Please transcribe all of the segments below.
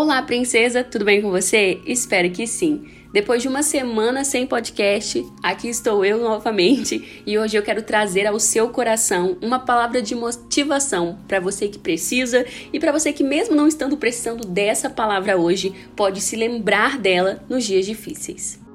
Olá, princesa, tudo bem com você? Espero que sim. Depois de uma semana sem podcast, aqui estou eu novamente e hoje eu quero trazer ao seu coração uma palavra de motivação para você que precisa e para você que, mesmo não estando precisando dessa palavra hoje, pode se lembrar dela nos dias difíceis.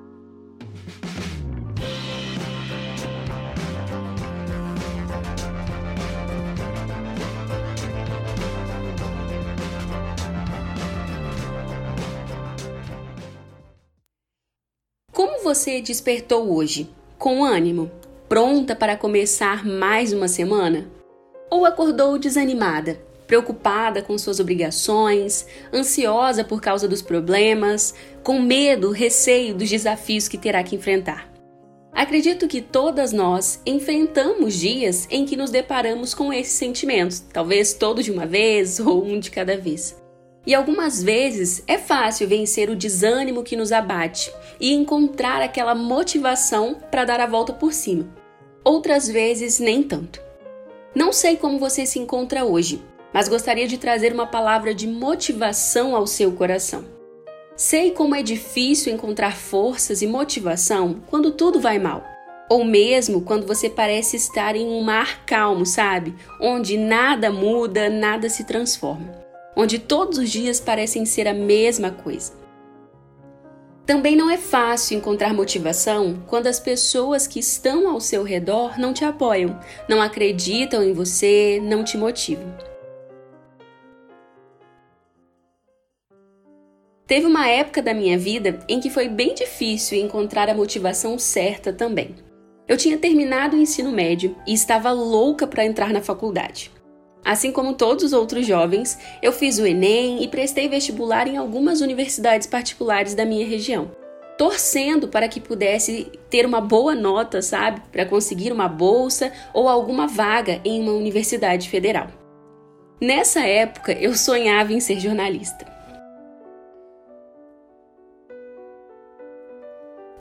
Você despertou hoje? Com ânimo? Pronta para começar mais uma semana? Ou acordou desanimada, preocupada com suas obrigações, ansiosa por causa dos problemas, com medo, receio dos desafios que terá que enfrentar? Acredito que todas nós enfrentamos dias em que nos deparamos com esses sentimentos, talvez todos de uma vez ou um de cada vez. E algumas vezes é fácil vencer o desânimo que nos abate e encontrar aquela motivação para dar a volta por cima. Outras vezes, nem tanto. Não sei como você se encontra hoje, mas gostaria de trazer uma palavra de motivação ao seu coração. Sei como é difícil encontrar forças e motivação quando tudo vai mal. Ou mesmo quando você parece estar em um mar calmo, sabe? Onde nada muda, nada se transforma onde todos os dias parecem ser a mesma coisa. Também não é fácil encontrar motivação quando as pessoas que estão ao seu redor não te apoiam, não acreditam em você, não te motivam. Teve uma época da minha vida em que foi bem difícil encontrar a motivação certa também. Eu tinha terminado o ensino médio e estava louca para entrar na faculdade. Assim como todos os outros jovens, eu fiz o Enem e prestei vestibular em algumas universidades particulares da minha região, torcendo para que pudesse ter uma boa nota, sabe, para conseguir uma bolsa ou alguma vaga em uma universidade federal. Nessa época, eu sonhava em ser jornalista.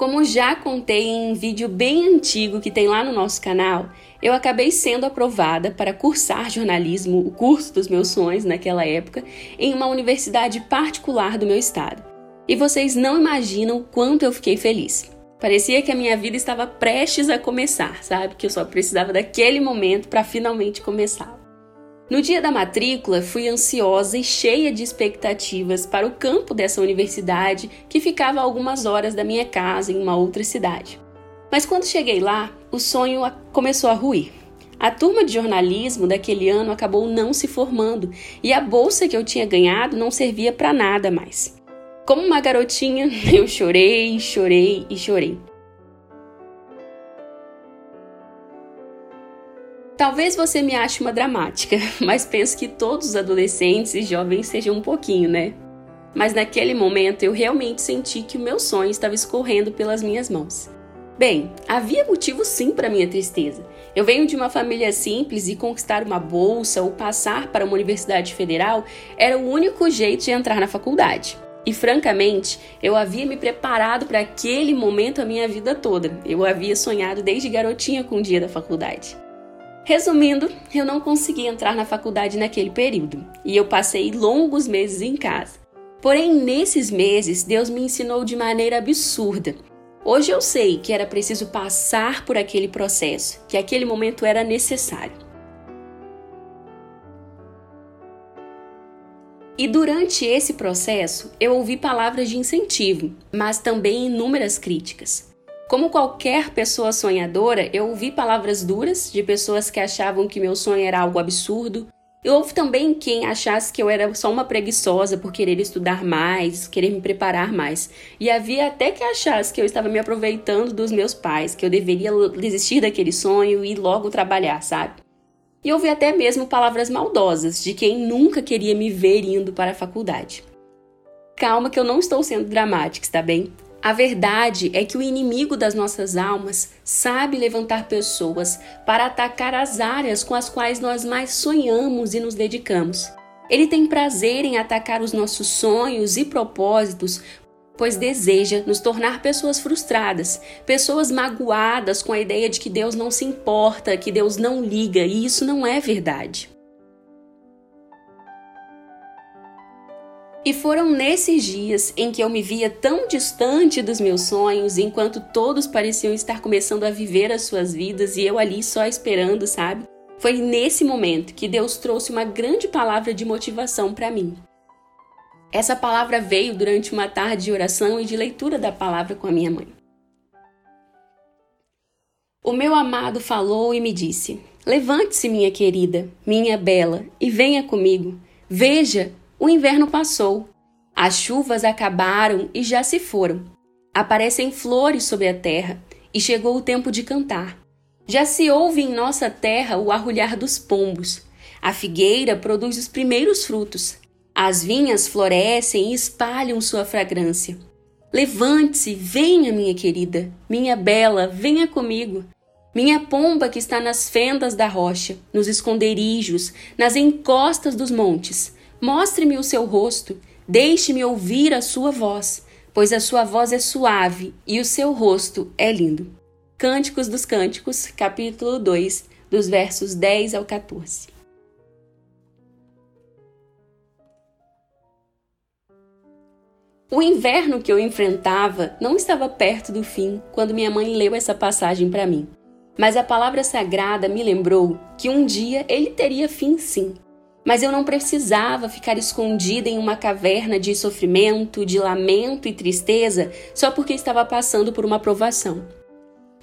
Como já contei em um vídeo bem antigo que tem lá no nosso canal, eu acabei sendo aprovada para cursar jornalismo, o curso dos meus sonhos naquela época, em uma universidade particular do meu estado. E vocês não imaginam quanto eu fiquei feliz. Parecia que a minha vida estava prestes a começar, sabe? Que eu só precisava daquele momento para finalmente começar. No dia da matrícula, fui ansiosa e cheia de expectativas para o campo dessa universidade que ficava a algumas horas da minha casa em uma outra cidade. Mas quando cheguei lá, o sonho começou a ruir. A turma de jornalismo daquele ano acabou não se formando e a bolsa que eu tinha ganhado não servia para nada mais. Como uma garotinha, eu chorei, chorei e chorei. Talvez você me ache uma dramática, mas penso que todos os adolescentes e jovens sejam um pouquinho, né? Mas naquele momento eu realmente senti que o meu sonho estava escorrendo pelas minhas mãos. Bem, havia motivo sim para minha tristeza. Eu venho de uma família simples e conquistar uma bolsa ou passar para uma universidade federal era o único jeito de entrar na faculdade. E francamente, eu havia me preparado para aquele momento a minha vida toda. Eu havia sonhado desde garotinha com o dia da faculdade. Resumindo, eu não consegui entrar na faculdade naquele período e eu passei longos meses em casa. Porém, nesses meses, Deus me ensinou de maneira absurda. Hoje eu sei que era preciso passar por aquele processo, que aquele momento era necessário. E durante esse processo, eu ouvi palavras de incentivo, mas também inúmeras críticas. Como qualquer pessoa sonhadora, eu ouvi palavras duras de pessoas que achavam que meu sonho era algo absurdo. E houve também quem achasse que eu era só uma preguiçosa por querer estudar mais, querer me preparar mais. E havia até que achasse que eu estava me aproveitando dos meus pais, que eu deveria desistir daquele sonho e logo trabalhar, sabe? E houve até mesmo palavras maldosas de quem nunca queria me ver indo para a faculdade. Calma que eu não estou sendo dramática, está bem? A verdade é que o inimigo das nossas almas sabe levantar pessoas para atacar as áreas com as quais nós mais sonhamos e nos dedicamos. Ele tem prazer em atacar os nossos sonhos e propósitos, pois deseja nos tornar pessoas frustradas, pessoas magoadas com a ideia de que Deus não se importa, que Deus não liga, e isso não é verdade. E foram nesses dias em que eu me via tão distante dos meus sonhos, enquanto todos pareciam estar começando a viver as suas vidas e eu ali só esperando, sabe? Foi nesse momento que Deus trouxe uma grande palavra de motivação para mim. Essa palavra veio durante uma tarde de oração e de leitura da palavra com a minha mãe. O meu amado falou e me disse: Levante-se, minha querida, minha bela, e venha comigo. Veja, o inverno passou. As chuvas acabaram e já se foram. Aparecem flores sobre a terra e chegou o tempo de cantar. Já se ouve em nossa terra o arrulhar dos pombos. A figueira produz os primeiros frutos. As vinhas florescem e espalham sua fragrância. Levante-se, venha, minha querida, minha bela, venha comigo. Minha pomba que está nas fendas da rocha, nos esconderijos, nas encostas dos montes, mostre-me o seu rosto, deixe-me ouvir a sua voz, pois a sua voz é suave e o seu rosto é lindo. Cânticos dos Cânticos, capítulo 2, dos versos 10 ao 14. O inverno que eu enfrentava não estava perto do fim quando minha mãe leu essa passagem para mim. Mas a palavra sagrada me lembrou que um dia ele teria fim sim. Mas eu não precisava ficar escondida em uma caverna de sofrimento, de lamento e tristeza só porque estava passando por uma provação.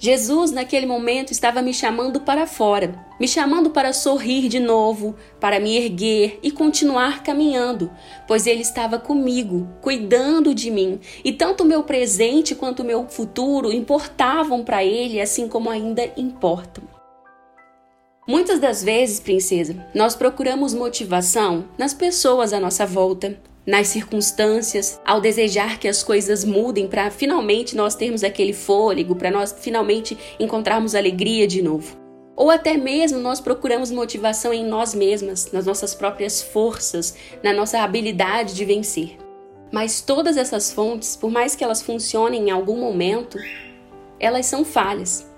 Jesus, naquele momento, estava me chamando para fora, me chamando para sorrir de novo, para me erguer e continuar caminhando, pois Ele estava comigo, cuidando de mim, e tanto o meu presente quanto o meu futuro importavam para Ele, assim como ainda importam. Muitas das vezes, princesa, nós procuramos motivação nas pessoas à nossa volta, nas circunstâncias, ao desejar que as coisas mudem para finalmente nós termos aquele fôlego, para nós finalmente encontrarmos alegria de novo. Ou até mesmo nós procuramos motivação em nós mesmas, nas nossas próprias forças, na nossa habilidade de vencer. Mas todas essas fontes, por mais que elas funcionem em algum momento, elas são falhas.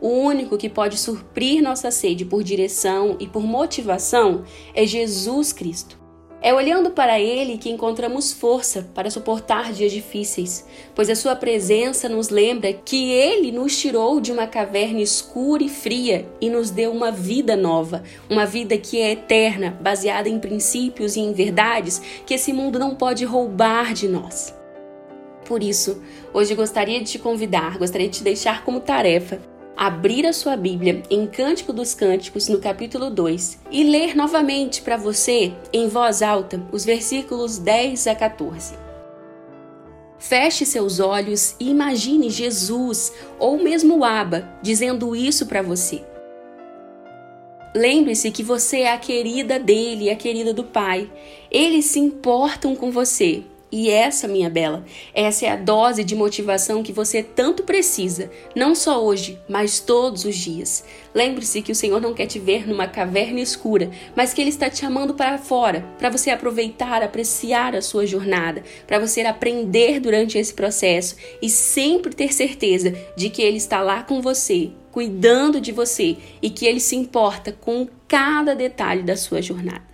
O único que pode suprir nossa sede por direção e por motivação é Jesus Cristo. É olhando para Ele que encontramos força para suportar dias difíceis, pois a Sua presença nos lembra que Ele nos tirou de uma caverna escura e fria e nos deu uma vida nova, uma vida que é eterna, baseada em princípios e em verdades que esse mundo não pode roubar de nós. Por isso, hoje gostaria de te convidar, gostaria de te deixar como tarefa abrir a sua Bíblia em Cântico dos Cânticos, no capítulo 2, e ler novamente para você, em voz alta, os versículos 10 a 14. Feche seus olhos e imagine Jesus ou mesmo Abba dizendo isso para você. Lembre-se que você é a querida dele, a querida do Pai. Eles se importam com você e essa, minha bela, essa é a dose de motivação que você tanto precisa, não só hoje, mas todos os dias. Lembre-se que o Senhor não quer te ver numa caverna escura, mas que Ele está te chamando para fora, para você aproveitar, apreciar a sua jornada, para você aprender durante esse processo e sempre ter certeza de que Ele está lá com você, cuidando de você e que Ele se importa com cada detalhe da sua jornada.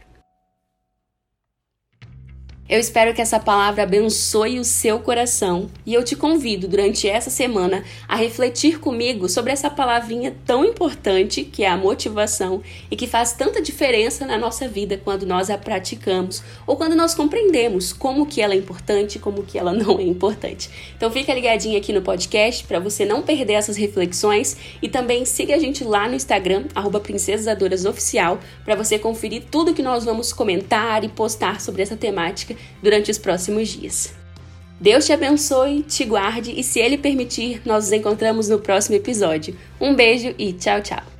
Eu espero que essa palavra abençoe o seu coração e eu te convido durante essa semana a refletir comigo sobre essa palavrinha tão importante que é a motivação e que faz tanta diferença na nossa vida quando nós a praticamos ou quando nós compreendemos como que ela é importante e como que ela não é importante. Então fica ligadinho aqui no podcast para você não perder essas reflexões e também siga a gente lá no Instagram @princesadorasoficial para você conferir tudo que nós vamos comentar e postar sobre essa temática durante os próximos dias. Deus te abençoe, te guarde e, se Ele permitir, nós nos encontramos no próximo episódio. Um beijo e tchau, tchau!